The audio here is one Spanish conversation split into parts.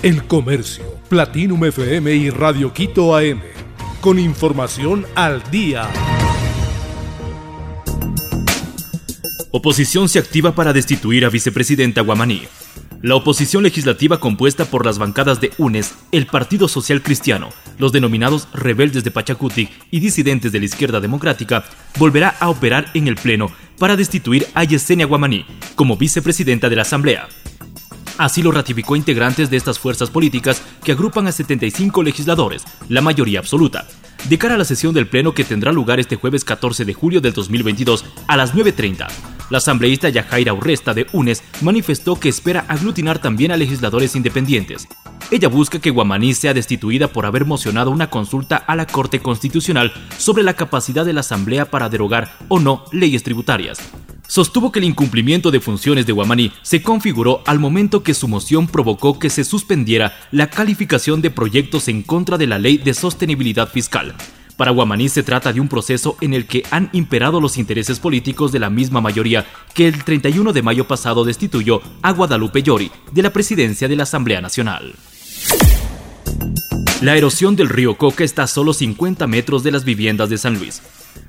El Comercio, Platinum FM y Radio Quito AM. Con información al día. Oposición se activa para destituir a vicepresidenta Guamaní. La oposición legislativa compuesta por las bancadas de UNES, el Partido Social Cristiano, los denominados rebeldes de Pachacuti y disidentes de la izquierda democrática, volverá a operar en el Pleno para destituir a Yesenia Guamaní como vicepresidenta de la Asamblea. Así lo ratificó integrantes de estas fuerzas políticas que agrupan a 75 legisladores, la mayoría absoluta, de cara a la sesión del Pleno que tendrá lugar este jueves 14 de julio del 2022 a las 9.30. La asambleísta Yajaira Urresta de UNES manifestó que espera aglutinar también a legisladores independientes. Ella busca que Guamaní sea destituida por haber mocionado una consulta a la Corte Constitucional sobre la capacidad de la Asamblea para derogar o no leyes tributarias sostuvo que el incumplimiento de funciones de Guamaní se configuró al momento que su moción provocó que se suspendiera la calificación de proyectos en contra de la ley de sostenibilidad fiscal. Para Guamaní se trata de un proceso en el que han imperado los intereses políticos de la misma mayoría que el 31 de mayo pasado destituyó a Guadalupe Llori de la presidencia de la Asamblea Nacional. La erosión del río Coca está a solo 50 metros de las viviendas de San Luis.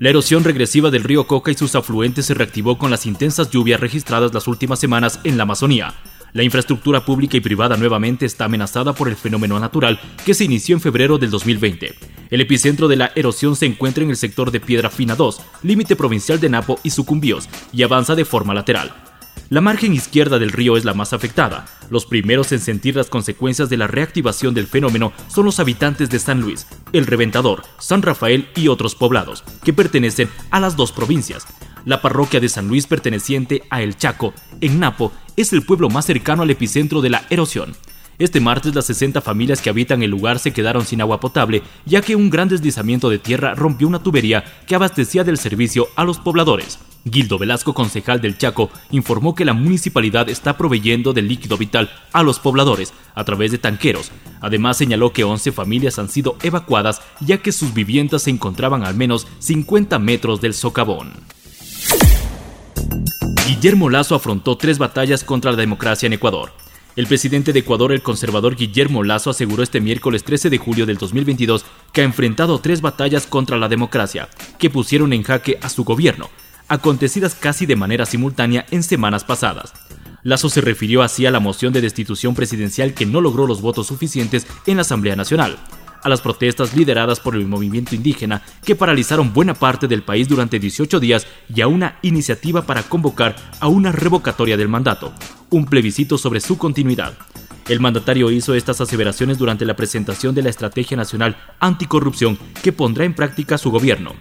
La erosión regresiva del río Coca y sus afluentes se reactivó con las intensas lluvias registradas las últimas semanas en la Amazonía. La infraestructura pública y privada nuevamente está amenazada por el fenómeno natural que se inició en febrero del 2020. El epicentro de la erosión se encuentra en el sector de Piedra Fina 2, límite provincial de Napo y Sucumbíos, y avanza de forma lateral. La margen izquierda del río es la más afectada. Los primeros en sentir las consecuencias de la reactivación del fenómeno son los habitantes de San Luis, El Reventador, San Rafael y otros poblados, que pertenecen a las dos provincias. La parroquia de San Luis perteneciente a El Chaco, en Napo, es el pueblo más cercano al epicentro de la erosión. Este martes las 60 familias que habitan el lugar se quedaron sin agua potable, ya que un gran deslizamiento de tierra rompió una tubería que abastecía del servicio a los pobladores. Gildo Velasco, concejal del Chaco, informó que la municipalidad está proveyendo de líquido vital a los pobladores a través de tanqueros. Además señaló que 11 familias han sido evacuadas ya que sus viviendas se encontraban al menos 50 metros del socavón. Guillermo Lazo afrontó tres batallas contra la democracia en Ecuador. El presidente de Ecuador, el conservador Guillermo Lazo, aseguró este miércoles 13 de julio del 2022 que ha enfrentado tres batallas contra la democracia, que pusieron en jaque a su gobierno, acontecidas casi de manera simultánea en semanas pasadas. Lazo se refirió así a la moción de destitución presidencial que no logró los votos suficientes en la Asamblea Nacional, a las protestas lideradas por el movimiento indígena que paralizaron buena parte del país durante 18 días y a una iniciativa para convocar a una revocatoria del mandato, un plebiscito sobre su continuidad. El mandatario hizo estas aseveraciones durante la presentación de la Estrategia Nacional Anticorrupción que pondrá en práctica su gobierno.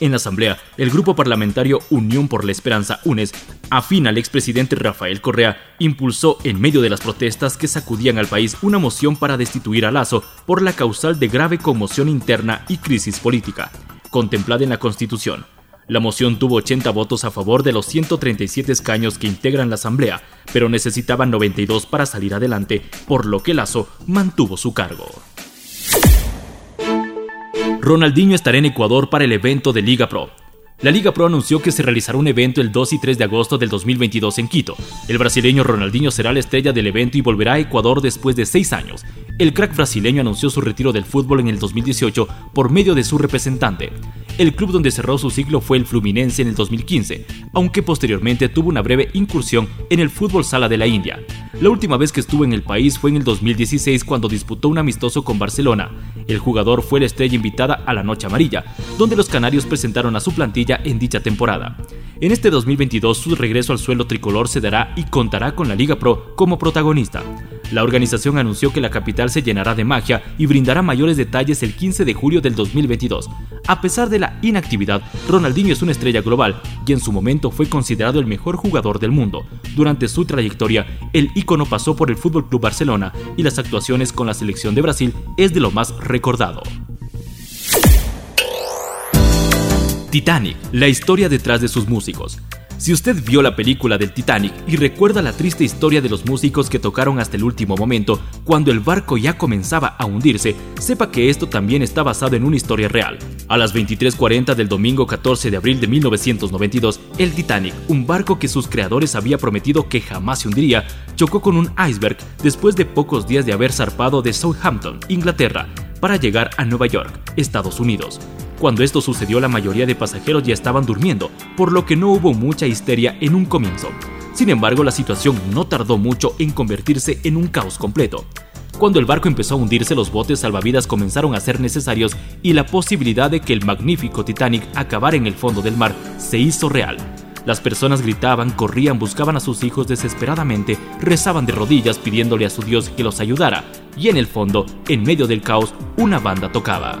En la Asamblea, el grupo parlamentario Unión por la Esperanza UNES, afín al expresidente Rafael Correa, impulsó en medio de las protestas que sacudían al país una moción para destituir a Lazo por la causal de grave conmoción interna y crisis política, contemplada en la Constitución. La moción tuvo 80 votos a favor de los 137 escaños que integran la Asamblea, pero necesitaban 92 para salir adelante, por lo que Lazo mantuvo su cargo. Ronaldinho estará en Ecuador para el evento de Liga Pro. La Liga Pro anunció que se realizará un evento el 2 y 3 de agosto del 2022 en Quito. El brasileño Ronaldinho será la estrella del evento y volverá a Ecuador después de seis años. El crack brasileño anunció su retiro del fútbol en el 2018 por medio de su representante. El club donde cerró su ciclo fue el Fluminense en el 2015, aunque posteriormente tuvo una breve incursión en el fútbol sala de la India. La última vez que estuvo en el país fue en el 2016 cuando disputó un amistoso con Barcelona. El jugador fue la estrella invitada a la Noche Amarilla, donde los canarios presentaron a su plantilla en dicha temporada. En este 2022 su regreso al suelo tricolor se dará y contará con la Liga Pro como protagonista. La organización anunció que la capital se llenará de magia y brindará mayores detalles el 15 de julio del 2022. A pesar de la inactividad, Ronaldinho es una estrella global y en su momento fue considerado el mejor jugador del mundo. Durante su trayectoria, el ícono pasó por el FC Barcelona y las actuaciones con la selección de Brasil es de lo más recordado. Titanic, la historia detrás de sus músicos. Si usted vio la película del Titanic y recuerda la triste historia de los músicos que tocaron hasta el último momento, cuando el barco ya comenzaba a hundirse, sepa que esto también está basado en una historia real. A las 23:40 del domingo 14 de abril de 1992, el Titanic, un barco que sus creadores había prometido que jamás se hundiría, chocó con un iceberg después de pocos días de haber zarpado de Southampton, Inglaterra, para llegar a Nueva York, Estados Unidos. Cuando esto sucedió la mayoría de pasajeros ya estaban durmiendo, por lo que no hubo mucha histeria en un comienzo. Sin embargo, la situación no tardó mucho en convertirse en un caos completo. Cuando el barco empezó a hundirse, los botes salvavidas comenzaron a ser necesarios y la posibilidad de que el magnífico Titanic acabara en el fondo del mar se hizo real. Las personas gritaban, corrían, buscaban a sus hijos desesperadamente, rezaban de rodillas pidiéndole a su Dios que los ayudara, y en el fondo, en medio del caos, una banda tocaba.